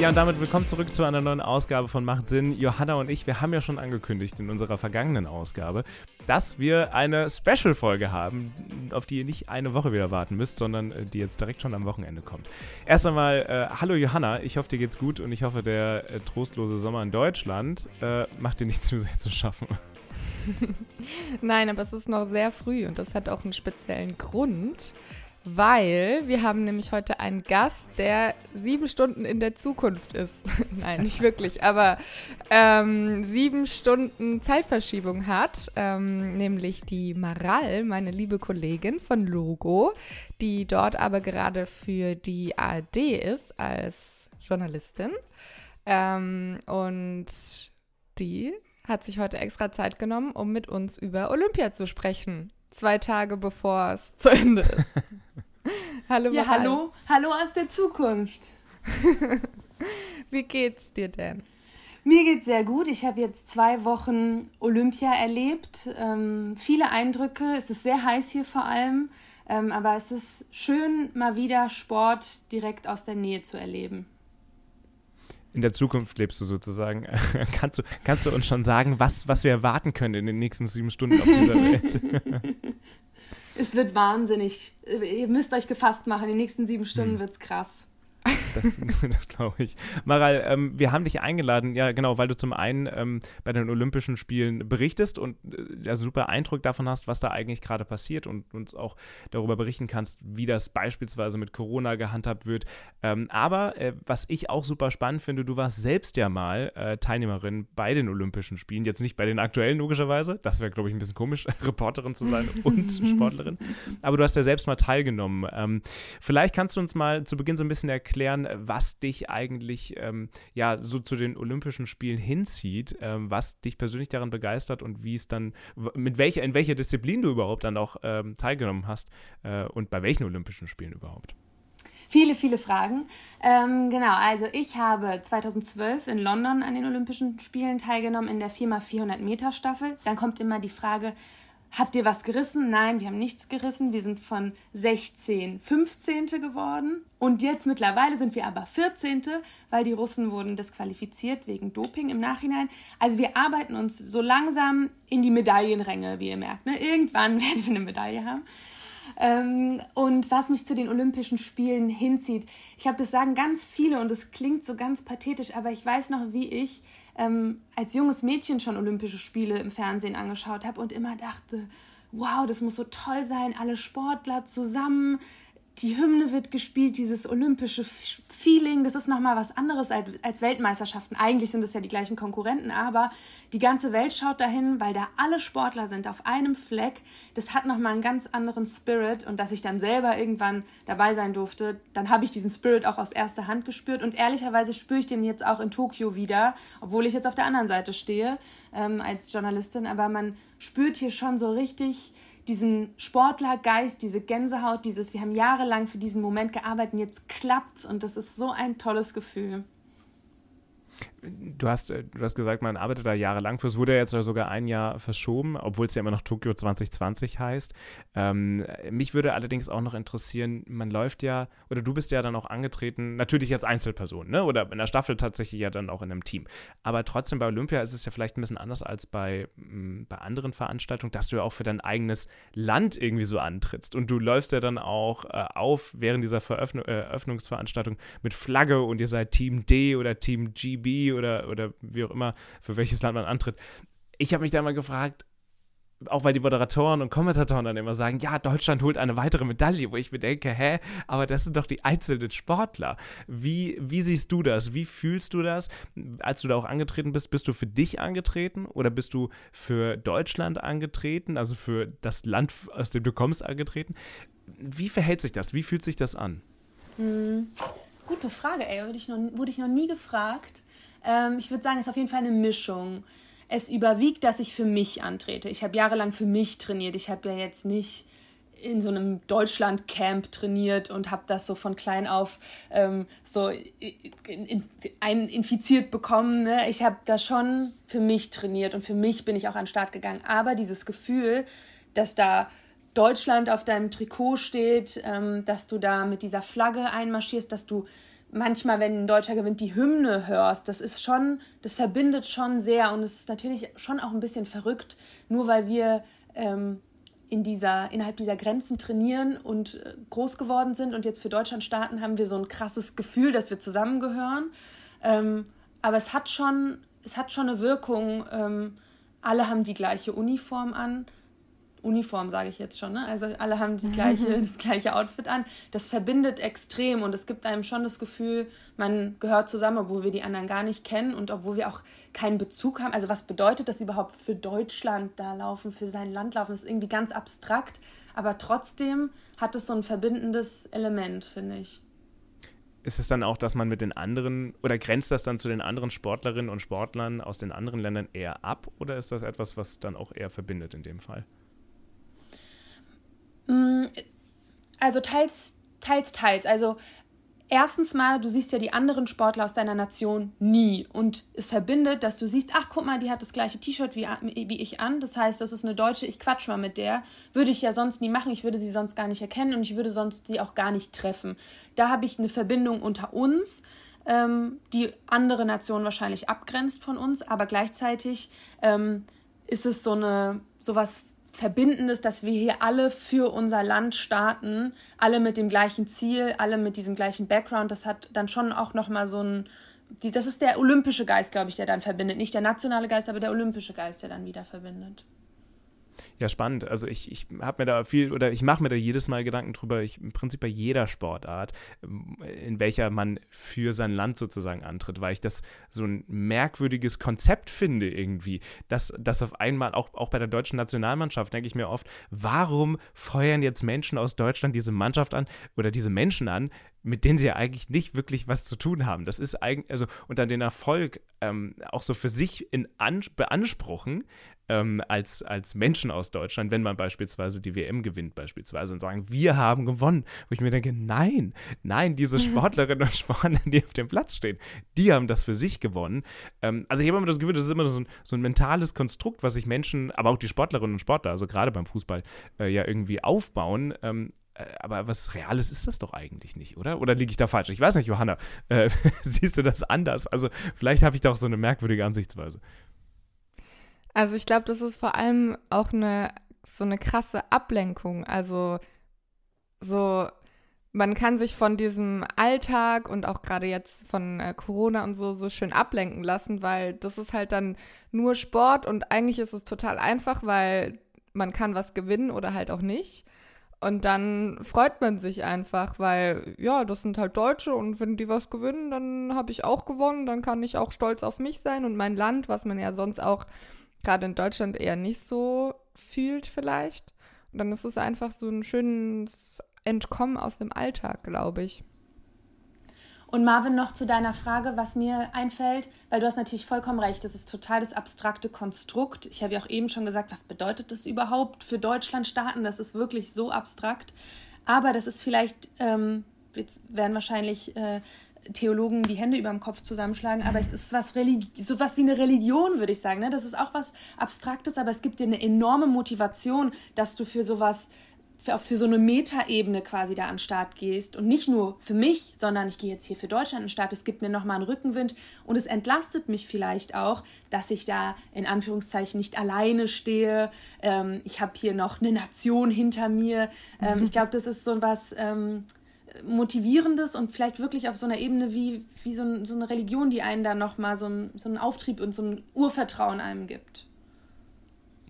Ja, und damit willkommen zurück zu einer neuen Ausgabe von Macht Sinn. Johanna und ich, wir haben ja schon angekündigt in unserer vergangenen Ausgabe, dass wir eine Special-Folge haben, auf die ihr nicht eine Woche wieder warten müsst, sondern äh, die jetzt direkt schon am Wochenende kommt. Erst einmal, äh, hallo Johanna, ich hoffe, dir geht's gut und ich hoffe, der äh, trostlose Sommer in Deutschland äh, macht dir nicht zu sehr zu schaffen. Nein, aber es ist noch sehr früh und das hat auch einen speziellen Grund weil wir haben nämlich heute einen Gast, der sieben Stunden in der Zukunft ist. Nein, nicht wirklich, aber ähm, sieben Stunden Zeitverschiebung hat, ähm, nämlich die Maral, meine liebe Kollegin von Logo, die dort aber gerade für die ARD ist als Journalistin. Ähm, und die hat sich heute extra Zeit genommen, um mit uns über Olympia zu sprechen zwei Tage bevor es zu Ende ist. hallo, ja, hallo, hallo aus der Zukunft. Wie geht's dir denn? Mir geht's sehr gut. Ich habe jetzt zwei Wochen Olympia erlebt. Ähm, viele Eindrücke. Es ist sehr heiß hier vor allem. Ähm, aber es ist schön, mal wieder Sport direkt aus der Nähe zu erleben. In der Zukunft lebst du sozusagen. kannst, du, kannst du uns schon sagen, was, was wir erwarten können in den nächsten sieben Stunden auf dieser Welt? es wird wahnsinnig. Ihr müsst euch gefasst machen. In den nächsten sieben Stunden hm. wird es krass. Das, das glaube ich. Maral, ähm, wir haben dich eingeladen, ja genau, weil du zum einen ähm, bei den Olympischen Spielen berichtest und äh, ja, super Eindruck davon hast, was da eigentlich gerade passiert und uns auch darüber berichten kannst, wie das beispielsweise mit Corona gehandhabt wird. Ähm, aber äh, was ich auch super spannend finde, du warst selbst ja mal äh, Teilnehmerin bei den Olympischen Spielen, jetzt nicht bei den aktuellen logischerweise, das wäre glaube ich ein bisschen komisch, Reporterin zu sein und Sportlerin, aber du hast ja selbst mal teilgenommen. Ähm, vielleicht kannst du uns mal zu Beginn so ein bisschen erklären, erklären, was dich eigentlich ähm, ja so zu den Olympischen Spielen hinzieht, ähm, was dich persönlich daran begeistert und wie es dann, mit welcher, in welcher Disziplin du überhaupt dann auch ähm, teilgenommen hast äh, und bei welchen Olympischen Spielen überhaupt? Viele, viele Fragen. Ähm, genau, also ich habe 2012 in London an den Olympischen Spielen teilgenommen in der 4x400 Meter Staffel. Dann kommt immer die Frage, Habt ihr was gerissen? Nein, wir haben nichts gerissen. Wir sind von 16 15. geworden. Und jetzt mittlerweile sind wir aber 14., weil die Russen wurden disqualifiziert wegen Doping im Nachhinein. Also wir arbeiten uns so langsam in die Medaillenränge, wie ihr merkt. Ne? Irgendwann werden wir eine Medaille haben. Ähm, und was mich zu den Olympischen Spielen hinzieht, ich glaube, das sagen ganz viele und es klingt so ganz pathetisch, aber ich weiß noch, wie ich ähm, als junges Mädchen schon Olympische Spiele im Fernsehen angeschaut habe und immer dachte, wow, das muss so toll sein, alle Sportler zusammen, die Hymne wird gespielt, dieses olympische Feeling, das ist nochmal was anderes als, Weltmeisterschaften. Eigentlich sind es ja die gleichen Konkurrenten, aber die ganze Welt schaut dahin, weil da alle Sportler sind auf einem Fleck. Das hat nochmal einen ganz anderen Spirit und dass ich dann selber irgendwann dabei sein durfte, dann habe ich diesen Spirit auch aus erster Hand gespürt und ehrlicherweise spüre ich den jetzt auch in Tokio wieder, obwohl ich jetzt auf der anderen Seite stehe ähm, als Journalistin, aber man spürt hier schon so richtig diesen Sportlergeist, diese Gänsehaut, dieses, wir haben jahrelang für diesen Moment gearbeitet und jetzt klappt's und das ist so ein tolles Gefühl du hast, äh, du hast gesagt, man arbeitet da jahrelang für. Es wurde ja jetzt sogar ein Jahr verschoben, obwohl es ja immer noch Tokio 2020 heißt. Ähm, mich würde allerdings auch noch interessieren, man läuft ja, oder du bist ja dann auch angetreten, natürlich als Einzelperson, ne? oder in der Staffel tatsächlich ja dann auch in einem Team. Aber trotzdem bei Olympia ist es ja vielleicht ein bisschen anders als bei, mh, bei anderen Veranstaltungen, dass du ja auch für dein eigenes Land irgendwie so antrittst. Und du läufst ja dann auch äh, auf während dieser Veröffn äh, Eröffnungsveranstaltung mit Flagge und ihr seid Team D oder Team GB oder, oder wie auch immer, für welches Land man antritt. Ich habe mich da mal gefragt, auch weil die Moderatoren und Kommentatoren dann immer sagen, ja, Deutschland holt eine weitere Medaille, wo ich mir denke, hä, aber das sind doch die einzelnen Sportler. Wie, wie siehst du das? Wie fühlst du das? Als du da auch angetreten bist, bist du für dich angetreten oder bist du für Deutschland angetreten, also für das Land, aus dem du kommst, angetreten? Wie verhält sich das? Wie fühlt sich das an? Hm, gute Frage, ey, wurde ich noch, wurde ich noch nie gefragt. Ähm, ich würde sagen, es ist auf jeden Fall eine Mischung. Es überwiegt, dass ich für mich antrete. Ich habe jahrelang für mich trainiert. Ich habe ja jetzt nicht in so einem Deutschland-Camp trainiert und habe das so von klein auf ähm, so in, in, infiziert bekommen. Ne? Ich habe das schon für mich trainiert und für mich bin ich auch an den Start gegangen. Aber dieses Gefühl, dass da Deutschland auf deinem Trikot steht, ähm, dass du da mit dieser Flagge einmarschierst, dass du manchmal, wenn ein Deutscher gewinnt, die Hymne hörst, das ist schon, das verbindet schon sehr und es ist natürlich schon auch ein bisschen verrückt, nur weil wir ähm, in dieser, innerhalb dieser Grenzen trainieren und äh, groß geworden sind und jetzt für Deutschland starten, haben wir so ein krasses Gefühl, dass wir zusammengehören. Ähm, aber es hat schon, es hat schon eine Wirkung. Ähm, alle haben die gleiche Uniform an. Uniform sage ich jetzt schon, ne? Also alle haben die gleiche, das gleiche Outfit an. Das verbindet extrem und es gibt einem schon das Gefühl, man gehört zusammen, obwohl wir die anderen gar nicht kennen und obwohl wir auch keinen Bezug haben. Also was bedeutet das überhaupt für Deutschland da laufen, für sein Land laufen? Das ist irgendwie ganz abstrakt, aber trotzdem hat es so ein verbindendes Element, finde ich ist es dann auch, dass man mit den anderen oder grenzt das dann zu den anderen Sportlerinnen und Sportlern aus den anderen Ländern eher ab oder ist das etwas, was dann auch eher verbindet in dem Fall? Mm, also teils, teils, teils. Also erstens mal, du siehst ja die anderen Sportler aus deiner Nation nie. Und es verbindet, dass du siehst, ach, guck mal, die hat das gleiche T-Shirt wie, wie ich an. Das heißt, das ist eine Deutsche, ich quatsch mal mit der. Würde ich ja sonst nie machen, ich würde sie sonst gar nicht erkennen und ich würde sonst sie auch gar nicht treffen. Da habe ich eine Verbindung unter uns, ähm, die andere Nationen wahrscheinlich abgrenzt von uns, aber gleichzeitig ähm, ist es so eine, sowas Verbindendes, dass wir hier alle für unser Land starten, alle mit dem gleichen Ziel, alle mit diesem gleichen Background. Das hat dann schon auch nochmal so ein, das ist der olympische Geist, glaube ich, der dann verbindet. Nicht der nationale Geist, aber der olympische Geist, der dann wieder verbindet. Ja, spannend. Also ich, ich habe mir da viel oder ich mache mir da jedes Mal Gedanken drüber, ich, im Prinzip bei jeder Sportart, ähm, in welcher man für sein Land sozusagen antritt, weil ich das so ein merkwürdiges Konzept finde irgendwie, dass das auf einmal, auch, auch bei der deutschen Nationalmannschaft, denke ich mir oft, warum feuern jetzt Menschen aus Deutschland diese Mannschaft an oder diese Menschen an, mit denen sie ja eigentlich nicht wirklich was zu tun haben. Das ist eigentlich, also und dann den Erfolg ähm, auch so für sich in an, beanspruchen, ähm, als, als Menschen aus Deutschland, wenn man beispielsweise die WM gewinnt, beispielsweise, und sagen, wir haben gewonnen. Wo ich mir denke, nein, nein, diese Sportlerinnen und Sportler, die auf dem Platz stehen, die haben das für sich gewonnen. Ähm, also ich habe immer das Gefühl, das ist immer so ein, so ein mentales Konstrukt, was sich Menschen, aber auch die Sportlerinnen und Sportler, also gerade beim Fußball, äh, ja irgendwie aufbauen. Äh, aber was Reales ist das doch eigentlich nicht, oder? Oder liege ich da falsch? Ich weiß nicht, Johanna. Äh, siehst du das anders? Also, vielleicht habe ich da auch so eine merkwürdige Ansichtsweise. Also ich glaube, das ist vor allem auch eine so eine krasse Ablenkung. Also so, man kann sich von diesem Alltag und auch gerade jetzt von äh, Corona und so so schön ablenken lassen, weil das ist halt dann nur Sport und eigentlich ist es total einfach, weil man kann was gewinnen oder halt auch nicht. Und dann freut man sich einfach, weil ja, das sind halt Deutsche und wenn die was gewinnen, dann habe ich auch gewonnen, dann kann ich auch stolz auf mich sein und mein Land, was man ja sonst auch gerade in Deutschland eher nicht so fühlt vielleicht. Und dann ist es einfach so ein schönes Entkommen aus dem Alltag, glaube ich. Und Marvin, noch zu deiner Frage, was mir einfällt, weil du hast natürlich vollkommen recht, das ist total das abstrakte Konstrukt. Ich habe ja auch eben schon gesagt, was bedeutet das überhaupt für Deutschland starten? Das ist wirklich so abstrakt. Aber das ist vielleicht, ähm, jetzt werden wahrscheinlich äh, Theologen die Hände über dem Kopf zusammenschlagen, aber es ist was so was wie eine Religion, würde ich sagen. Ne? Das ist auch was Abstraktes, aber es gibt dir eine enorme Motivation, dass du für sowas, für, für so eine Metaebene quasi da an den Start gehst. Und nicht nur für mich, sondern ich gehe jetzt hier für Deutschland an den Start. Es gibt mir nochmal einen Rückenwind und es entlastet mich vielleicht auch, dass ich da in Anführungszeichen nicht alleine stehe. Ähm, ich habe hier noch eine Nation hinter mir. Ähm, mhm. Ich glaube, das ist so was. Ähm, Motivierendes und vielleicht wirklich auf so einer Ebene wie, wie so, ein, so eine Religion, die einen dann nochmal so, ein, so einen Auftrieb und so ein Urvertrauen einem gibt.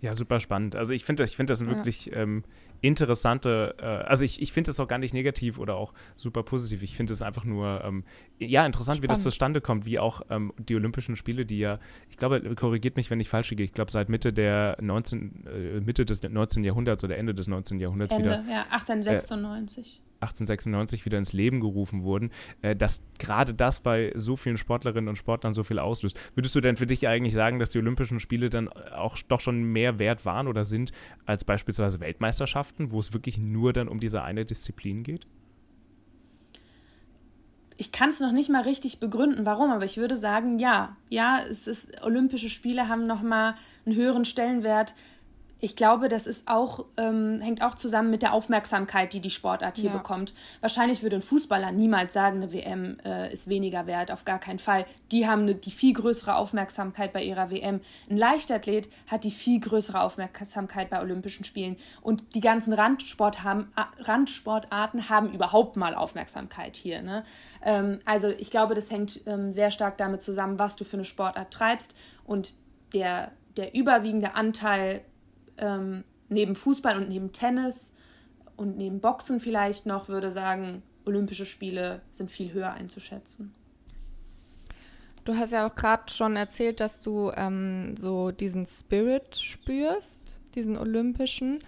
Ja, super spannend. Also ich finde das, find das wirklich ja. ähm, interessante, äh, also ich, ich finde das auch gar nicht negativ oder auch super positiv. Ich finde es einfach nur, ähm, ja, interessant, Spannend. wie das zustande kommt, wie auch ähm, die Olympischen Spiele, die ja, ich glaube, korrigiert mich, wenn ich falsch liege, ich glaube, seit Mitte der 19, äh, Mitte des 19. Jahrhunderts oder Ende des 19. Jahrhunderts Ende, wieder. ja, 1896. Äh, 1896 wieder ins Leben gerufen wurden, äh, dass gerade das bei so vielen Sportlerinnen und Sportlern so viel auslöst. Würdest du denn für dich eigentlich sagen, dass die Olympischen Spiele dann auch doch schon mehr wert waren oder sind als beispielsweise Weltmeisterschaften, wo es wirklich nur dann um diese eine Disziplin geht? ich kann es noch nicht mal richtig begründen, warum, aber ich würde sagen, ja, ja, es ist Olympische Spiele haben noch mal einen höheren Stellenwert ich glaube, das ist auch, ähm, hängt auch zusammen mit der Aufmerksamkeit, die die Sportart hier ja. bekommt. Wahrscheinlich würde ein Fußballer niemals sagen, eine WM äh, ist weniger wert, auf gar keinen Fall. Die haben eine, die viel größere Aufmerksamkeit bei ihrer WM. Ein Leichtathlet hat die viel größere Aufmerksamkeit bei Olympischen Spielen. Und die ganzen Randsport haben, Randsportarten haben überhaupt mal Aufmerksamkeit hier. Ne? Ähm, also ich glaube, das hängt ähm, sehr stark damit zusammen, was du für eine Sportart treibst und der, der überwiegende Anteil ähm, neben Fußball und neben Tennis und neben Boxen vielleicht noch würde sagen, Olympische Spiele sind viel höher einzuschätzen. Du hast ja auch gerade schon erzählt, dass du ähm, so diesen Spirit spürst, diesen olympischen,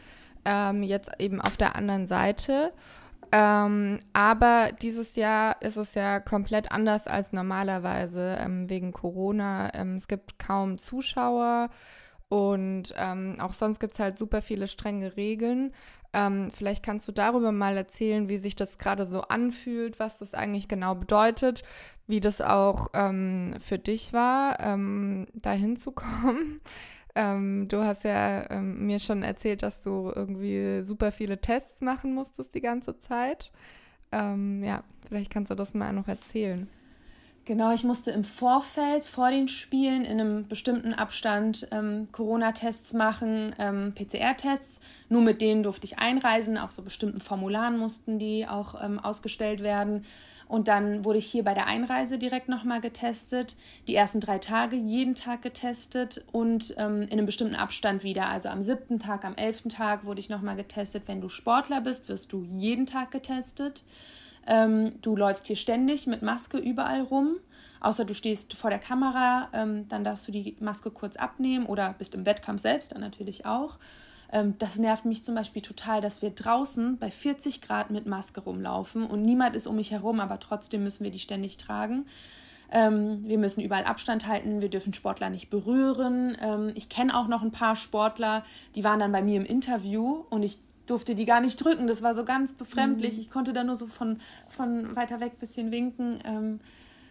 ähm, jetzt eben auf der anderen Seite. Ähm, aber dieses Jahr ist es ja komplett anders als normalerweise ähm, wegen Corona. Ähm, es gibt kaum Zuschauer. Und ähm, auch sonst gibt es halt super viele strenge Regeln. Ähm, vielleicht kannst du darüber mal erzählen, wie sich das gerade so anfühlt, was das eigentlich genau bedeutet, wie das auch ähm, für dich war, ähm, da hinzukommen. Ähm, du hast ja ähm, mir schon erzählt, dass du irgendwie super viele Tests machen musstest die ganze Zeit. ja, vielleicht kannst du das mal noch erzählen. Genau, ich musste im Vorfeld vor den Spielen in einem bestimmten Abstand ähm, Corona-Tests machen, ähm, PCR-Tests. Nur mit denen durfte ich einreisen. Auf so bestimmten Formularen mussten die auch ähm, ausgestellt werden. Und dann wurde ich hier bei der Einreise direkt nochmal getestet. Die ersten drei Tage jeden Tag getestet und ähm, in einem bestimmten Abstand wieder. Also am siebten Tag, am elften Tag wurde ich nochmal getestet. Wenn du Sportler bist, wirst du jeden Tag getestet. Ähm, du läufst hier ständig mit Maske überall rum. Außer du stehst vor der Kamera, ähm, dann darfst du die Maske kurz abnehmen oder bist im Wettkampf selbst dann natürlich auch. Ähm, das nervt mich zum Beispiel total, dass wir draußen bei 40 Grad mit Maske rumlaufen und niemand ist um mich herum, aber trotzdem müssen wir die ständig tragen. Ähm, wir müssen überall Abstand halten, wir dürfen Sportler nicht berühren. Ähm, ich kenne auch noch ein paar Sportler, die waren dann bei mir im Interview und ich durfte die gar nicht drücken. Das war so ganz befremdlich. Mhm. Ich konnte da nur so von, von weiter weg ein bisschen winken. Ähm,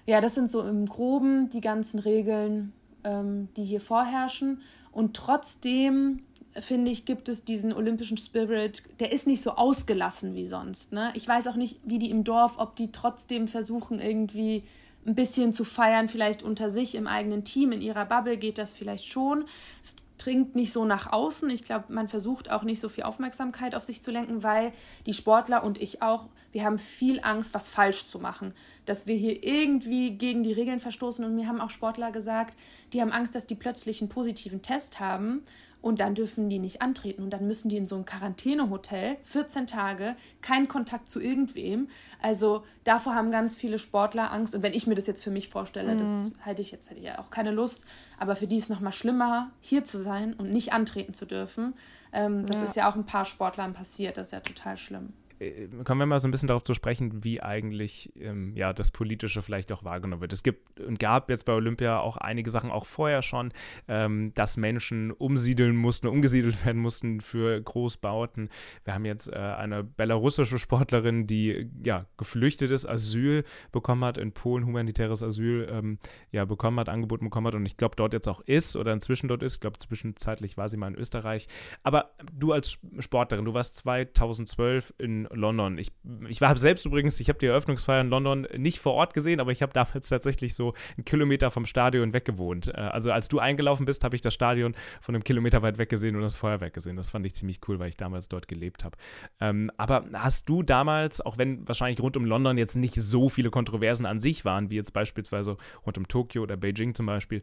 ja, das sind so im Groben die ganzen Regeln, ähm, die hier vorherrschen. Und trotzdem, finde ich, gibt es diesen olympischen Spirit, der ist nicht so ausgelassen wie sonst. Ne? Ich weiß auch nicht, wie die im Dorf, ob die trotzdem versuchen, irgendwie ein bisschen zu feiern, vielleicht unter sich im eigenen Team, in ihrer Bubble geht das vielleicht schon. Es dringt nicht so nach außen. Ich glaube, man versucht auch nicht so viel Aufmerksamkeit auf sich zu lenken, weil die Sportler und ich auch, wir haben viel Angst, was falsch zu machen. Dass wir hier irgendwie gegen die Regeln verstoßen. Und mir haben auch Sportler gesagt, die haben Angst, dass die plötzlich einen positiven Test haben und dann dürfen die nicht antreten und dann müssen die in so ein Quarantänehotel 14 Tage, kein Kontakt zu irgendwem. Also davor haben ganz viele Sportler Angst und wenn ich mir das jetzt für mich vorstelle, mhm. das hätte ich jetzt hätte ich ja auch keine Lust, aber für die ist noch mal schlimmer hier zu sein und nicht antreten zu dürfen. Ähm, das ja. ist ja auch ein paar Sportlern passiert, das ist ja total schlimm. Äh, kommen wir mal so ein bisschen darauf zu sprechen, wie eigentlich ähm, ja, das Politische vielleicht auch wahrgenommen wird. Es gibt und gab jetzt bei Olympia auch einige Sachen, auch vorher schon, ähm, dass Menschen umsiedeln mussten, umgesiedelt werden mussten für Großbauten. Wir haben jetzt äh, eine belarussische Sportlerin, die ja geflüchtet ist, Asyl bekommen hat in Polen, humanitäres Asyl ähm, ja, bekommen hat, angeboten bekommen hat und ich glaube dort jetzt auch ist oder inzwischen dort ist. Ich glaube, zwischenzeitlich war sie mal in Österreich. Aber du als Sportlerin, du warst 2012 in London. Ich, ich war selbst übrigens, ich habe die Eröffnungsfeier in London nicht vor Ort gesehen, aber ich habe damals tatsächlich so einen Kilometer vom Stadion weggewohnt. Äh, also als du eingelaufen bist, habe ich das Stadion von einem Kilometer weit weg gesehen und das Feuerwerk gesehen. Das fand ich ziemlich cool, weil ich damals dort gelebt habe. Ähm, aber hast du damals, auch wenn wahrscheinlich rund um London jetzt nicht so viele Kontroversen an sich waren, wie jetzt beispielsweise rund um Tokio oder Beijing zum Beispiel,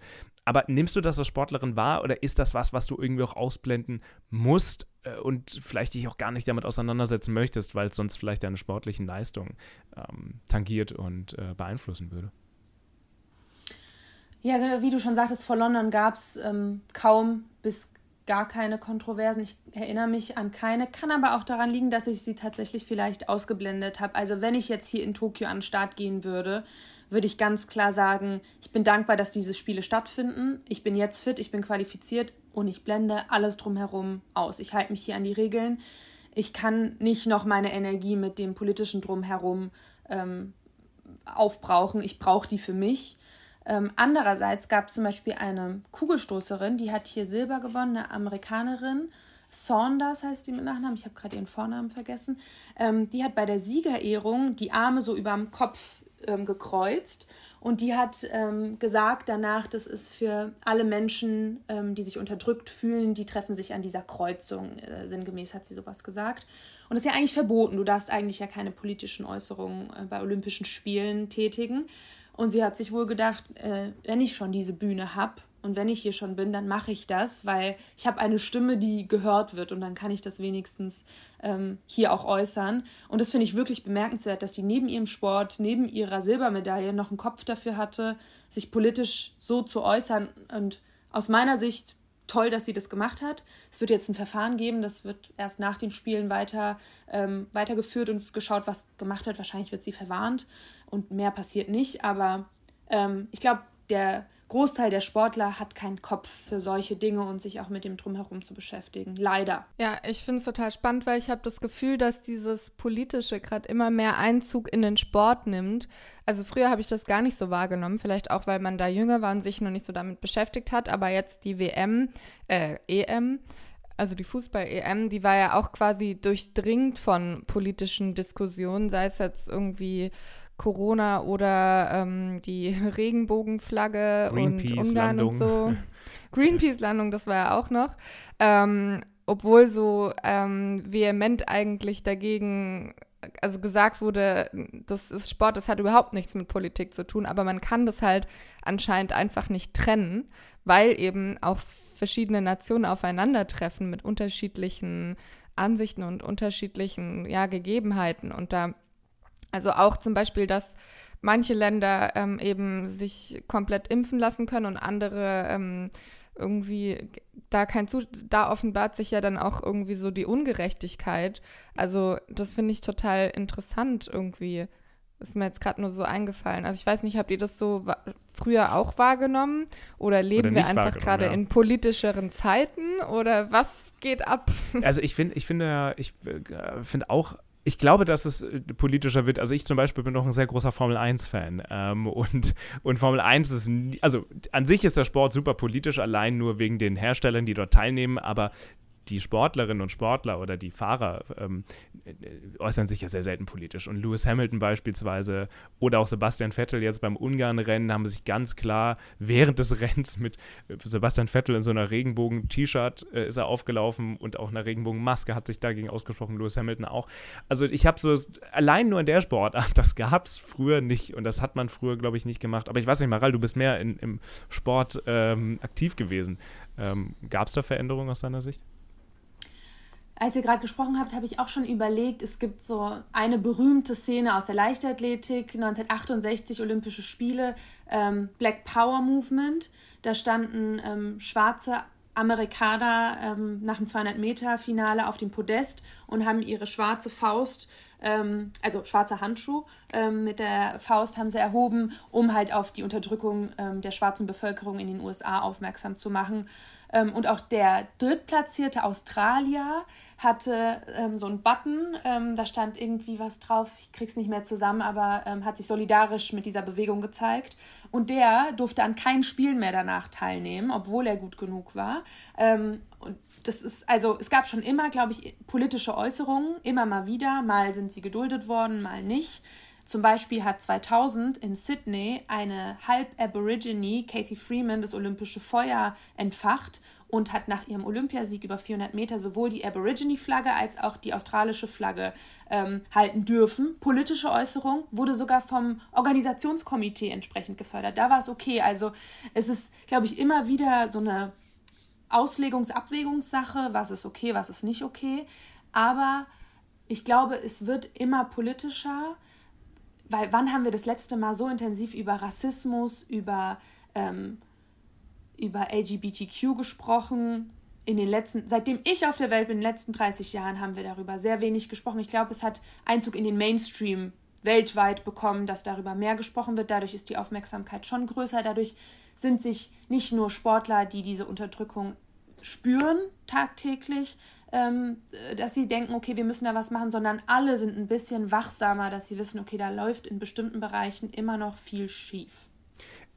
aber nimmst du das als Sportlerin wahr oder ist das was, was du irgendwie auch ausblenden musst äh, und vielleicht dich auch gar nicht damit auseinandersetzen möchtest, weil es sonst vielleicht deine sportlichen Leistungen ähm, tangiert und äh, beeinflussen würde? Ja, wie du schon sagtest, vor London gab es ähm, kaum bis gar keine Kontroversen. Ich erinnere mich an keine, kann aber auch daran liegen, dass ich sie tatsächlich vielleicht ausgeblendet habe. Also wenn ich jetzt hier in Tokio an den Start gehen würde, würde ich ganz klar sagen, ich bin dankbar, dass diese Spiele stattfinden. Ich bin jetzt fit, ich bin qualifiziert und ich blende alles drumherum aus. Ich halte mich hier an die Regeln. Ich kann nicht noch meine Energie mit dem politischen drumherum ähm, aufbrauchen. Ich brauche die für mich. Ähm, andererseits gab es zum Beispiel eine Kugelstoßerin, die hat hier Silber gewonnen, eine Amerikanerin. Saunders heißt die mit Nachnamen, ich habe gerade ihren Vornamen vergessen, ähm, die hat bei der Siegerehrung die Arme so überm Kopf ähm, gekreuzt und die hat ähm, gesagt danach, das ist für alle Menschen, ähm, die sich unterdrückt fühlen, die treffen sich an dieser Kreuzung. Äh, sinngemäß hat sie sowas gesagt. Und das ist ja eigentlich verboten. Du darfst eigentlich ja keine politischen Äußerungen äh, bei Olympischen Spielen tätigen. Und sie hat sich wohl gedacht, äh, wenn ich schon diese Bühne habe, und wenn ich hier schon bin, dann mache ich das, weil ich habe eine Stimme, die gehört wird und dann kann ich das wenigstens ähm, hier auch äußern. Und das finde ich wirklich bemerkenswert, dass die neben ihrem Sport, neben ihrer Silbermedaille noch einen Kopf dafür hatte, sich politisch so zu äußern. Und aus meiner Sicht toll, dass sie das gemacht hat. Es wird jetzt ein Verfahren geben, das wird erst nach den Spielen weiter ähm, weitergeführt und geschaut, was gemacht wird. Wahrscheinlich wird sie verwarnt und mehr passiert nicht. Aber ähm, ich glaube, der Großteil der Sportler hat keinen Kopf für solche Dinge und sich auch mit dem Drumherum zu beschäftigen. Leider. Ja, ich finde es total spannend, weil ich habe das Gefühl, dass dieses Politische gerade immer mehr Einzug in den Sport nimmt. Also früher habe ich das gar nicht so wahrgenommen, vielleicht auch, weil man da jünger war und sich noch nicht so damit beschäftigt hat, aber jetzt die WM, äh, EM, also die Fußball-EM, die war ja auch quasi durchdringt von politischen Diskussionen, sei es jetzt irgendwie Corona oder ähm, die Regenbogenflagge und Ungarn Landung. und so. Greenpeace-Landung, das war ja auch noch. Ähm, obwohl so ähm, vehement eigentlich dagegen, also gesagt wurde, das ist Sport, das hat überhaupt nichts mit Politik zu tun, aber man kann das halt anscheinend einfach nicht trennen, weil eben auch verschiedene Nationen aufeinandertreffen mit unterschiedlichen Ansichten und unterschiedlichen ja, Gegebenheiten und da also auch zum Beispiel, dass manche Länder ähm, eben sich komplett impfen lassen können und andere ähm, irgendwie da kein Zu da offenbart sich ja dann auch irgendwie so die Ungerechtigkeit. Also das finde ich total interessant irgendwie. Ist mir jetzt gerade nur so eingefallen. Also ich weiß nicht, habt ihr das so früher auch wahrgenommen oder leben oder wir einfach gerade ja. in politischeren Zeiten oder was geht ab? Also ich finde, ich finde, ich äh, finde auch ich glaube, dass es äh, politischer wird. Also ich zum Beispiel bin noch ein sehr großer Formel-1-Fan. Ähm, und, und Formel 1 ist, nie, also an sich ist der Sport super politisch, allein nur wegen den Herstellern, die dort teilnehmen, aber die Sportlerinnen und Sportler oder die Fahrer ähm, äh, äußern sich ja sehr selten politisch. Und Lewis Hamilton beispielsweise oder auch Sebastian Vettel jetzt beim Ungarn-Rennen haben sich ganz klar während des Rennens mit äh, Sebastian Vettel in so einer Regenbogen-T-Shirt äh, ist er aufgelaufen und auch einer Regenbogen-Maske hat sich dagegen ausgesprochen, Lewis Hamilton auch. Also ich habe so, allein nur in der Sportart, das gab es früher nicht und das hat man früher, glaube ich, nicht gemacht. Aber ich weiß nicht, Maral, du bist mehr in, im Sport ähm, aktiv gewesen. Ähm, gab es da Veränderungen aus deiner Sicht? Als ihr gerade gesprochen habt, habe ich auch schon überlegt, es gibt so eine berühmte Szene aus der Leichtathletik, 1968 Olympische Spiele, ähm, Black Power Movement. Da standen ähm, schwarze Amerikaner ähm, nach dem 200-Meter-Finale auf dem Podest und haben ihre schwarze Faust, ähm, also schwarzer Handschuh, ähm, mit der Faust haben sie erhoben, um halt auf die Unterdrückung ähm, der schwarzen Bevölkerung in den USA aufmerksam zu machen. Ähm, und auch der drittplatzierte Australier hatte ähm, so einen Button, ähm, da stand irgendwie was drauf, ich krieg's nicht mehr zusammen, aber ähm, hat sich solidarisch mit dieser Bewegung gezeigt. Und der durfte an keinen Spielen mehr danach teilnehmen, obwohl er gut genug war. Ähm, und das ist, also es gab schon immer, glaube ich, politische Äußerungen, immer mal wieder. Mal sind sie geduldet worden, mal nicht. Zum Beispiel hat 2000 in Sydney eine Halb-Aborigine, Kathy Freeman, das olympische Feuer entfacht und hat nach ihrem Olympiasieg über 400 Meter sowohl die Aborigine-Flagge als auch die australische Flagge ähm, halten dürfen. Politische Äußerung wurde sogar vom Organisationskomitee entsprechend gefördert. Da war es okay. Also es ist, glaube ich, immer wieder so eine Auslegungs-Abwägungssache, was ist okay, was ist nicht okay. Aber ich glaube, es wird immer politischer, weil wann haben wir das letzte Mal so intensiv über Rassismus, über ähm, über LGBTQ gesprochen. In den letzten, seitdem ich auf der Welt bin, in den letzten 30 Jahren, haben wir darüber sehr wenig gesprochen. Ich glaube, es hat Einzug in den Mainstream weltweit bekommen, dass darüber mehr gesprochen wird. Dadurch ist die Aufmerksamkeit schon größer. Dadurch sind sich nicht nur Sportler, die diese Unterdrückung spüren tagtäglich, dass sie denken, okay, wir müssen da was machen, sondern alle sind ein bisschen wachsamer, dass sie wissen, okay, da läuft in bestimmten Bereichen immer noch viel schief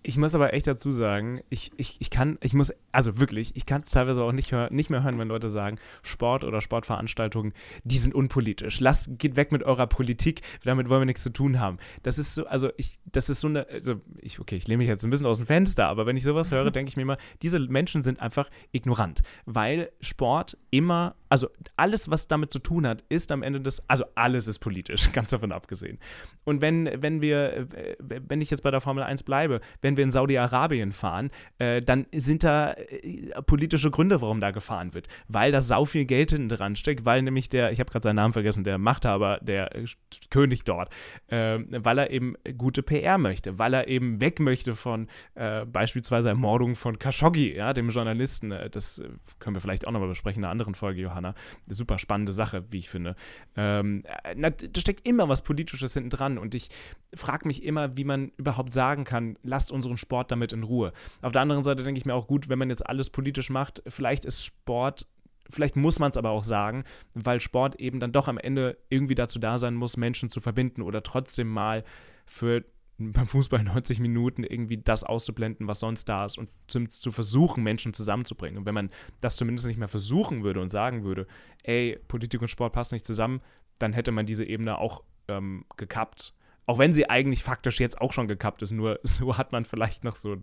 Ich muss aber echt dazu sagen, ich, ich, ich kann, ich muss, also wirklich, ich kann es teilweise auch nicht, hör, nicht mehr hören, wenn Leute sagen, Sport oder Sportveranstaltungen, die sind unpolitisch. Lasst, geht weg mit eurer Politik, damit wollen wir nichts zu tun haben. Das ist so, also ich, das ist so eine, also ich, okay, ich lehne mich jetzt ein bisschen aus dem Fenster, aber wenn ich sowas höre, denke ich mir immer, diese Menschen sind einfach ignorant, weil Sport immer, also alles, was damit zu tun hat, ist am Ende des, also alles ist politisch, ganz davon abgesehen. Und wenn, wenn wir, äh, wenn ich jetzt bei der Formel 1 bleibe, wenn wir in Saudi-Arabien fahren, äh, dann sind da äh, politische Gründe, warum da gefahren wird. Weil da sau viel Geld hinten dran steckt, weil nämlich der, ich habe gerade seinen Namen vergessen, der Machthaber, der äh, König dort, äh, weil er eben gute PR möchte, weil er eben weg möchte von äh, beispielsweise Ermordung von Khashoggi, ja, dem Journalisten. Das können wir vielleicht auch nochmal besprechen in einer anderen Folge, Johanna. Eine super spannende Sache, wie ich finde. Ähm, na, da steckt immer was Politisches hinten dran und ich frage mich immer, wie man überhaupt sagen kann, lasst uns unseren Sport damit in Ruhe. Auf der anderen Seite denke ich mir auch gut, wenn man jetzt alles politisch macht, vielleicht ist Sport vielleicht muss man es aber auch sagen, weil Sport eben dann doch am Ende irgendwie dazu da sein muss, Menschen zu verbinden oder trotzdem mal für beim Fußball 90 Minuten irgendwie das auszublenden, was sonst da ist und zu, versuchen, Menschen zusammenzubringen. Und wenn man das zumindest nicht mehr versuchen würde und sagen würde, ey, Politik und Sport passen nicht zusammen, dann hätte man diese Ebene auch ähm, gekappt. Auch wenn sie eigentlich faktisch jetzt auch schon gekappt ist, nur so hat man vielleicht noch so,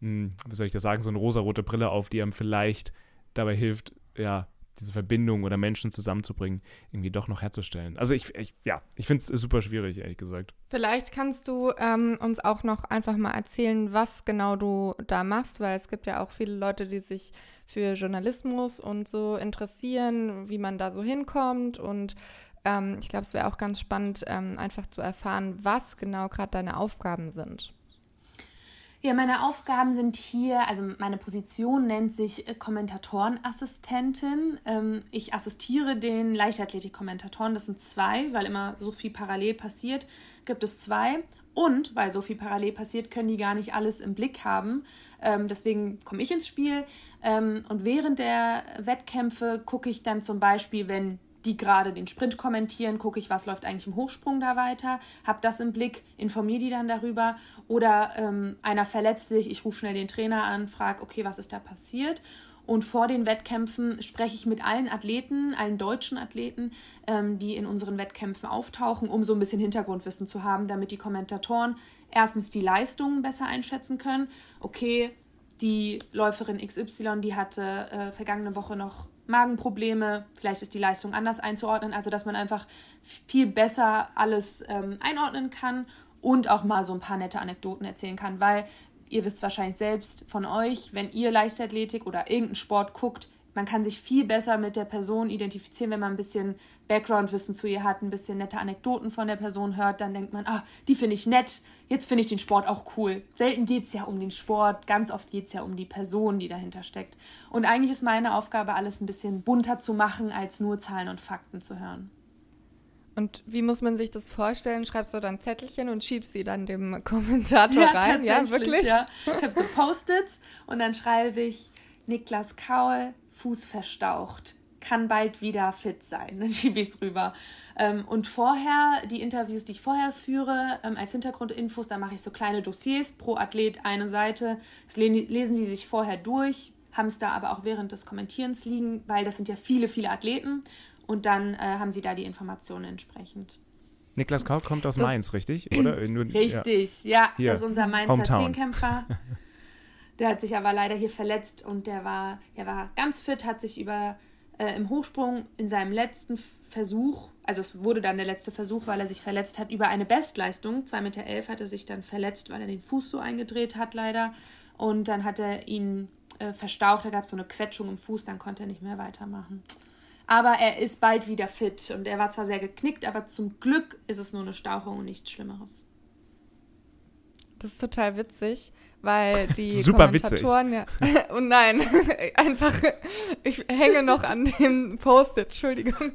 hm, wie soll ich das sagen, so eine rosarote Brille auf, die einem vielleicht dabei hilft, ja, diese Verbindung oder Menschen zusammenzubringen, irgendwie doch noch herzustellen. Also ich, ich ja, ich finde es super schwierig, ehrlich gesagt. Vielleicht kannst du ähm, uns auch noch einfach mal erzählen, was genau du da machst, weil es gibt ja auch viele Leute, die sich für Journalismus und so interessieren, wie man da so hinkommt und ähm, ich glaube, es wäre auch ganz spannend, ähm, einfach zu erfahren, was genau gerade deine Aufgaben sind. Ja, meine Aufgaben sind hier, also meine Position nennt sich äh, Kommentatorenassistentin. Ähm, ich assistiere den Leichtathletik-Kommentatoren, das sind zwei, weil immer so viel parallel passiert, gibt es zwei. Und weil so viel parallel passiert, können die gar nicht alles im Blick haben. Ähm, deswegen komme ich ins Spiel. Ähm, und während der Wettkämpfe gucke ich dann zum Beispiel, wenn die gerade den Sprint kommentieren, gucke ich, was läuft eigentlich im Hochsprung da weiter, habe das im Blick, informiere die dann darüber. Oder ähm, einer verletzt sich, ich rufe schnell den Trainer an, frage, okay, was ist da passiert? Und vor den Wettkämpfen spreche ich mit allen Athleten, allen deutschen Athleten, ähm, die in unseren Wettkämpfen auftauchen, um so ein bisschen Hintergrundwissen zu haben, damit die Kommentatoren erstens die Leistungen besser einschätzen können. Okay, die Läuferin XY, die hatte äh, vergangene Woche noch Magenprobleme, vielleicht ist die Leistung anders einzuordnen, also dass man einfach viel besser alles ähm, einordnen kann und auch mal so ein paar nette Anekdoten erzählen kann, weil ihr wisst wahrscheinlich selbst von euch, wenn ihr Leichtathletik oder irgendeinen Sport guckt, man kann sich viel besser mit der Person identifizieren, wenn man ein bisschen Background-Wissen zu ihr hat, ein bisschen nette Anekdoten von der Person hört, dann denkt man, ah, die finde ich nett, jetzt finde ich den Sport auch cool. Selten geht es ja um den Sport, ganz oft geht es ja um die Person, die dahinter steckt. Und eigentlich ist meine Aufgabe, alles ein bisschen bunter zu machen, als nur Zahlen und Fakten zu hören. Und wie muss man sich das vorstellen? Schreibst du dann Zettelchen und schiebst sie dann dem Kommentator ja, rein? Ja, wirklich? Ja. Ich habe so Post-its und dann schreibe ich Niklas Kaul, Fuß verstaucht, kann bald wieder fit sein. Dann schiebe ich es rüber. Ähm, und vorher, die Interviews, die ich vorher führe, ähm, als Hintergrundinfos, da mache ich so kleine Dossiers pro Athlet eine Seite. Das lesen die sich vorher durch, haben es da aber auch während des Kommentierens liegen, weil das sind ja viele, viele Athleten. Und dann äh, haben sie da die Informationen entsprechend. Niklas Kaut kommt aus das, Mainz, richtig? Oder? Richtig, ja. ja das ist unser Mainzer Zehnkämpfer. Der hat sich aber leider hier verletzt und der war, der war ganz fit, hat sich über äh, im Hochsprung in seinem letzten Versuch, also es wurde dann der letzte Versuch, weil er sich verletzt hat, über eine Bestleistung, 2,11 Meter elf, hat er sich dann verletzt, weil er den Fuß so eingedreht hat leider. Und dann hat er ihn äh, verstaucht, da gab es so eine Quetschung im Fuß, dann konnte er nicht mehr weitermachen. Aber er ist bald wieder fit und er war zwar sehr geknickt, aber zum Glück ist es nur eine Stauchung und nichts Schlimmeres. Das ist total witzig weil die Super Kommentatoren ja. oh nein, einfach, ich hänge noch an dem Post-it, Entschuldigung.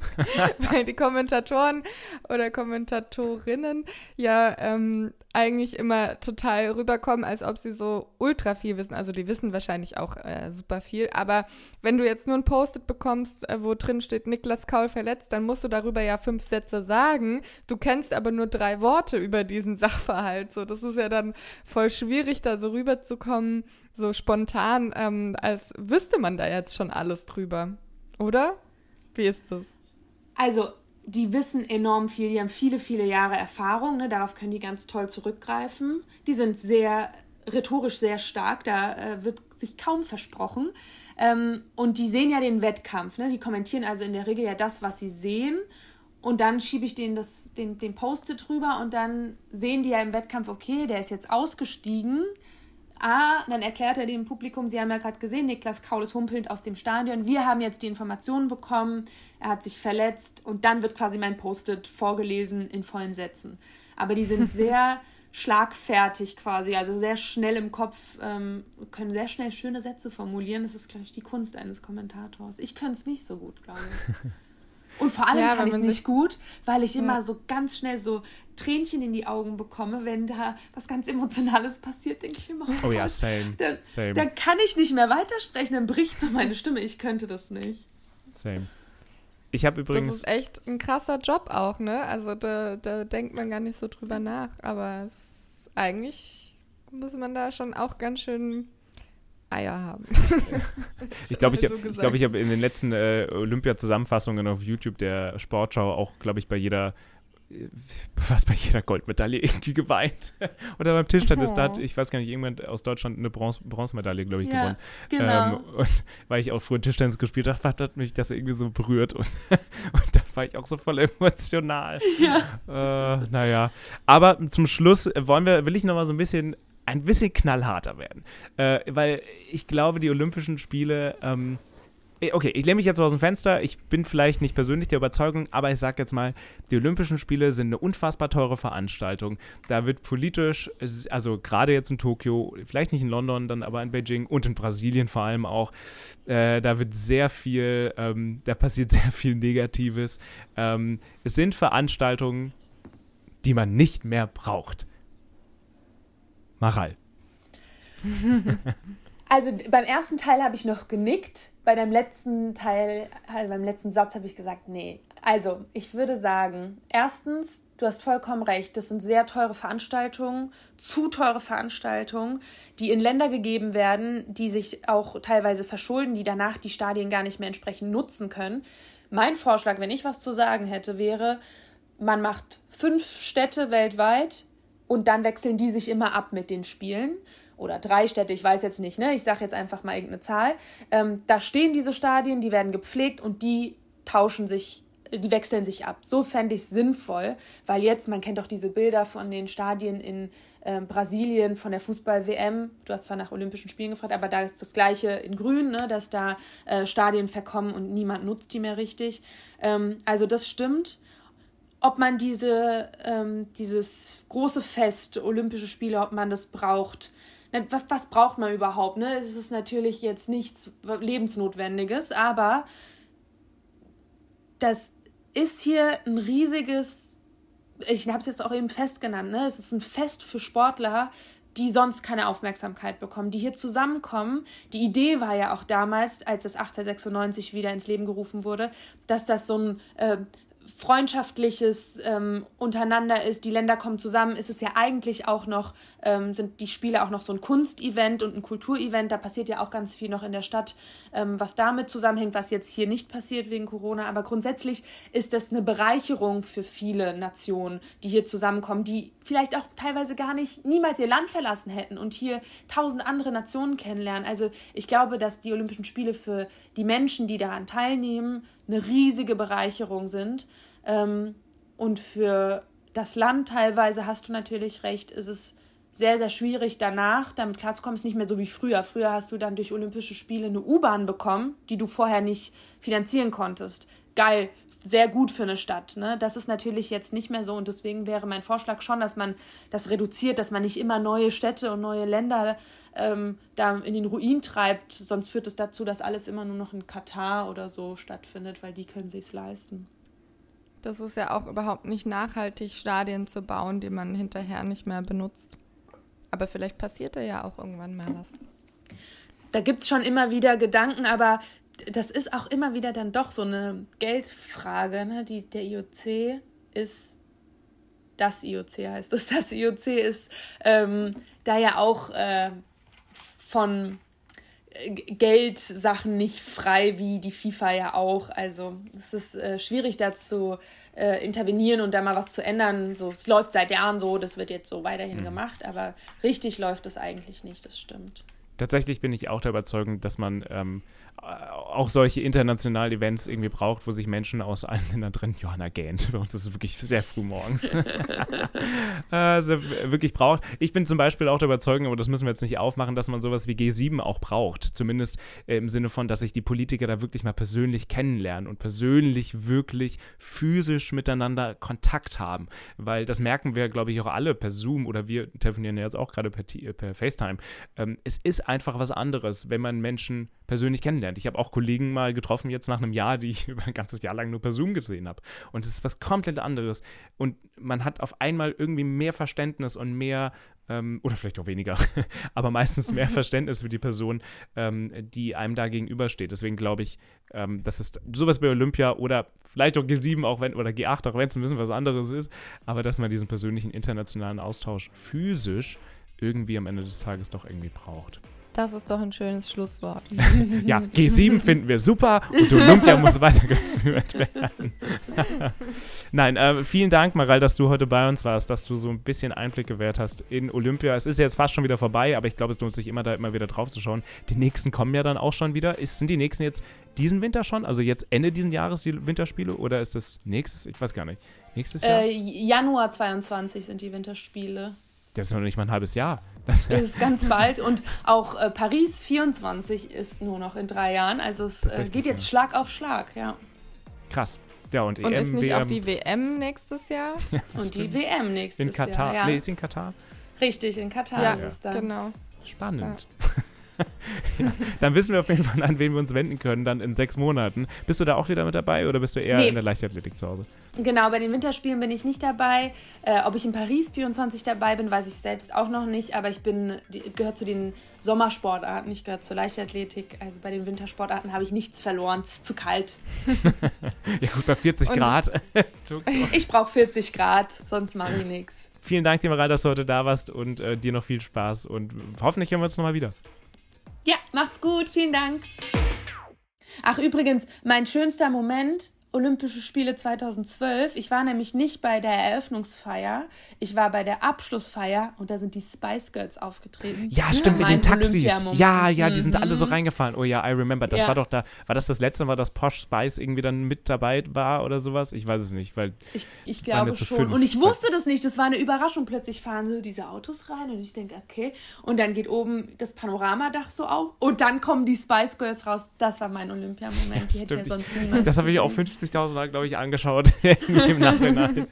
weil die Kommentatoren oder Kommentatorinnen ja ähm, eigentlich immer total rüberkommen, als ob sie so ultra viel wissen. Also die wissen wahrscheinlich auch äh, super viel. Aber wenn du jetzt nur ein Post-it bekommst, äh, wo drin steht Niklas Kaul verletzt, dann musst du darüber ja fünf Sätze sagen. Du kennst aber nur drei Worte über diesen Sachverhalt. So, das ist ja dann voll schwierig, da so rüberzukommen, so spontan, ähm, als wüsste man da jetzt schon alles drüber. Oder? Wie ist das? Also, die wissen enorm viel, die haben viele, viele Jahre Erfahrung, ne? darauf können die ganz toll zurückgreifen. Die sind sehr rhetorisch sehr stark, da äh, wird sich kaum versprochen. Ähm, und die sehen ja den Wettkampf, ne? die kommentieren also in der Regel ja das, was sie sehen. Und dann schiebe ich denen das, den, den Post-it drüber und dann sehen die ja im Wettkampf, okay, der ist jetzt ausgestiegen Ah, dann erklärt er dem Publikum, Sie haben ja gerade gesehen, Niklas Kaul ist humpelnd aus dem Stadion. Wir haben jetzt die Informationen bekommen, er hat sich verletzt und dann wird quasi mein Post-it vorgelesen in vollen Sätzen. Aber die sind sehr schlagfertig quasi, also sehr schnell im Kopf, ähm, können sehr schnell schöne Sätze formulieren. Das ist, glaube ich, die Kunst eines Kommentators. Ich könnte es nicht so gut, glaube ich. Und vor allem ja, kann ich es nicht gut, weil ich immer ja. so ganz schnell so Tränchen in die Augen bekomme, wenn da was ganz Emotionales passiert, denke ich immer. Oh, oh ja, same. Dann, same. dann kann ich nicht mehr weitersprechen, dann bricht so meine Stimme. Ich könnte das nicht. Same. Ich habe übrigens. Das ist echt ein krasser Job auch, ne? Also da, da denkt man gar nicht so drüber nach. Aber es, eigentlich muss man da schon auch ganz schön Eier haben. ich glaube, ich, so ich, glaub, ich habe in den letzten äh, Olympia-Zusammenfassungen auf YouTube der Sportschau auch, glaube ich, bei jeder fast bei jeder Goldmedaille irgendwie geweint. Oder beim Tischtennis, oh. da hat, ich weiß gar nicht, irgendjemand aus Deutschland eine Bronze, Bronzemedaille, glaube ich, ja, gewonnen. Genau. Ähm, und weil ich auch früher Tischtennis gespielt habe, hat mich das irgendwie so berührt. Und, und dann war ich auch so voll emotional. Ja. Äh, naja. Aber zum Schluss wollen wir, will ich noch mal so ein bisschen ein bisschen knallharter werden. Äh, weil ich glaube, die Olympischen Spiele. Ähm, okay, ich lehne mich jetzt aus dem Fenster. Ich bin vielleicht nicht persönlich der Überzeugung, aber ich sage jetzt mal, die Olympischen Spiele sind eine unfassbar teure Veranstaltung. Da wird politisch, also gerade jetzt in Tokio, vielleicht nicht in London, dann aber in Beijing und in Brasilien vor allem auch, äh, da wird sehr viel, ähm, da passiert sehr viel Negatives. Ähm, es sind Veranstaltungen, die man nicht mehr braucht. Maral. Also beim ersten Teil habe ich noch genickt, bei dem letzten Teil, also beim letzten Satz habe ich gesagt, nee. Also ich würde sagen, erstens, du hast vollkommen recht, das sind sehr teure Veranstaltungen, zu teure Veranstaltungen, die in Länder gegeben werden, die sich auch teilweise verschulden, die danach die Stadien gar nicht mehr entsprechend nutzen können. Mein Vorschlag, wenn ich was zu sagen hätte, wäre, man macht fünf Städte weltweit, und dann wechseln die sich immer ab mit den Spielen. Oder drei Städte, ich weiß jetzt nicht, ne? Ich sage jetzt einfach mal irgendeine Zahl. Ähm, da stehen diese Stadien, die werden gepflegt und die tauschen sich die wechseln sich ab. So fände ich es sinnvoll, weil jetzt, man kennt doch diese Bilder von den Stadien in äh, Brasilien, von der Fußball-WM. Du hast zwar nach Olympischen Spielen gefragt, aber da ist das Gleiche in Grün, ne, dass da äh, Stadien verkommen und niemand nutzt die mehr richtig. Ähm, also das stimmt ob man diese, ähm, dieses große Fest, Olympische Spiele, ob man das braucht. Was, was braucht man überhaupt? Ne? Es ist natürlich jetzt nichts Lebensnotwendiges, aber das ist hier ein riesiges, ich habe es jetzt auch eben Fest genannt, ne? es ist ein Fest für Sportler, die sonst keine Aufmerksamkeit bekommen, die hier zusammenkommen. Die Idee war ja auch damals, als das 1896 wieder ins Leben gerufen wurde, dass das so ein äh, freundschaftliches ähm, untereinander ist, die Länder kommen zusammen, ist es ja eigentlich auch noch, ähm, sind die Spiele auch noch so ein Kunstevent und ein Kulturevent, da passiert ja auch ganz viel noch in der Stadt, ähm, was damit zusammenhängt, was jetzt hier nicht passiert wegen Corona, aber grundsätzlich ist das eine Bereicherung für viele Nationen, die hier zusammenkommen, die vielleicht auch teilweise gar nicht niemals ihr Land verlassen hätten und hier tausend andere Nationen kennenlernen. Also ich glaube, dass die Olympischen Spiele für die Menschen, die daran teilnehmen, eine riesige Bereicherung sind. Ähm, und für das Land teilweise hast du natürlich recht, ist es sehr, sehr schwierig danach, damit klarzukommen. Ist nicht mehr so wie früher. Früher hast du dann durch Olympische Spiele eine U-Bahn bekommen, die du vorher nicht finanzieren konntest. Geil, sehr gut für eine Stadt. Ne? Das ist natürlich jetzt nicht mehr so und deswegen wäre mein Vorschlag schon, dass man das reduziert, dass man nicht immer neue Städte und neue Länder ähm, da in den Ruin treibt. Sonst führt es dazu, dass alles immer nur noch in Katar oder so stattfindet, weil die können sich leisten. Das ist ja auch überhaupt nicht nachhaltig, Stadien zu bauen, die man hinterher nicht mehr benutzt. Aber vielleicht passiert da ja auch irgendwann mal was. Da gibt es schon immer wieder Gedanken, aber das ist auch immer wieder dann doch so eine Geldfrage. Ne? Die, der IOC ist das IOC heißt es. Das IOC ist ähm, da ja auch äh, von Geldsachen nicht frei, wie die FIFA ja auch. Also es ist äh, schwierig dazu äh, intervenieren und da mal was zu ändern. So, es läuft seit Jahren so, das wird jetzt so weiterhin mhm. gemacht, aber richtig läuft es eigentlich nicht, das stimmt. Tatsächlich bin ich auch der Überzeugung, dass man ähm, auch solche internationalen Events irgendwie braucht, wo sich Menschen aus allen Ländern trennen. Johanna gähnt. Bei uns ist es wirklich sehr früh morgens. also wirklich braucht. Ich bin zum Beispiel auch der Überzeugung, aber das müssen wir jetzt nicht aufmachen, dass man sowas wie G7 auch braucht. Zumindest im Sinne von, dass sich die Politiker da wirklich mal persönlich kennenlernen und persönlich wirklich physisch miteinander Kontakt haben. Weil das merken wir, glaube ich, auch alle per Zoom oder wir telefonieren ja jetzt auch gerade per, per FaceTime. Ähm, es ist einfach was anderes, wenn man Menschen persönlich kennenlernt. Ich habe auch Kollegen mal getroffen, jetzt nach einem Jahr, die ich über ein ganzes Jahr lang nur per Zoom gesehen habe. Und es ist was komplett anderes. Und man hat auf einmal irgendwie mehr Verständnis und mehr, ähm, oder vielleicht auch weniger, aber meistens mehr Verständnis für die Person, ähm, die einem da gegenübersteht. Deswegen glaube ich, ähm, das ist sowas bei Olympia oder vielleicht auch G7 auch wenn, oder G8, auch wenn es ein bisschen was anderes ist, aber dass man diesen persönlichen internationalen Austausch physisch irgendwie am Ende des Tages doch irgendwie braucht. Das ist doch ein schönes Schlusswort. ja, G7 finden wir super und Olympia muss weitergeführt werden. Nein, äh, vielen Dank, Maral, dass du heute bei uns warst, dass du so ein bisschen Einblick gewährt hast in Olympia. Es ist jetzt fast schon wieder vorbei, aber ich glaube, es lohnt sich immer da immer wieder drauf zu schauen. Die nächsten kommen ja dann auch schon wieder. Ist, sind die nächsten jetzt diesen Winter schon? Also jetzt Ende diesen Jahres die Winterspiele oder ist das nächstes? Ich weiß gar nicht. Nächstes Jahr? Äh, Januar 22 sind die Winterspiele. Das ist noch nicht mal ein halbes Jahr. Das ist ganz bald. Und auch äh, Paris 24 ist nur noch in drei Jahren. Also es äh, geht jetzt ja. Schlag auf Schlag, ja. Krass. Ja, und, und EM, ist nicht WM. auch die WM nächstes Jahr? Ja, und stimmt. die WM nächstes Jahr. In Katar. Jahr, ja. Nee, ist in Katar? Richtig, in Katar ja, ist es dann. Genau. Spannend. Ja. dann wissen wir auf jeden Fall, an wen wir uns wenden können, dann in sechs Monaten. Bist du da auch wieder mit dabei oder bist du eher nee. in der Leichtathletik zu Hause? Genau, bei den Winterspielen bin ich nicht dabei. Äh, ob ich in Paris 24 dabei bin, weiß ich selbst auch noch nicht, aber ich bin, gehört zu den Sommersportarten, ich gehöre zur Leichtathletik. Also bei den Wintersportarten habe ich nichts verloren, es ist zu kalt. ja gut, bei 40 Und Grad. ich brauche 40 Grad, sonst mache ich nichts. Vielen Dank dir, Maral, dass du heute da warst und äh, dir noch viel Spaß und hoffentlich hören wir uns nochmal wieder. Ja, macht's gut. Vielen Dank. Ach, übrigens, mein schönster Moment Olympische Spiele 2012. Ich war nämlich nicht bei der Eröffnungsfeier, ich war bei der Abschlussfeier und da sind die Spice Girls aufgetreten. Ja, stimmt, mit den Taxis. Ja, ja, die sind mhm. alle so mhm. reingefallen. Oh ja, I remember. Das ja. war doch da, war das das letzte Mal, dass Posh Spice irgendwie dann mit dabei war oder sowas? Ich weiß es nicht, weil. Ich, ich glaube schon. Fünf. Und ich wusste das nicht, das war eine Überraschung. Plötzlich fahren so diese Autos rein und ich denke, okay. Und dann geht oben das Panoramadach so auf und dann kommen die Spice Girls raus. Das war mein Olympiamoment. Ja, die hätte ja sonst niemand. Das habe ich auch 50 50.000 Mal, glaube ich, angeschaut im Nachhinein.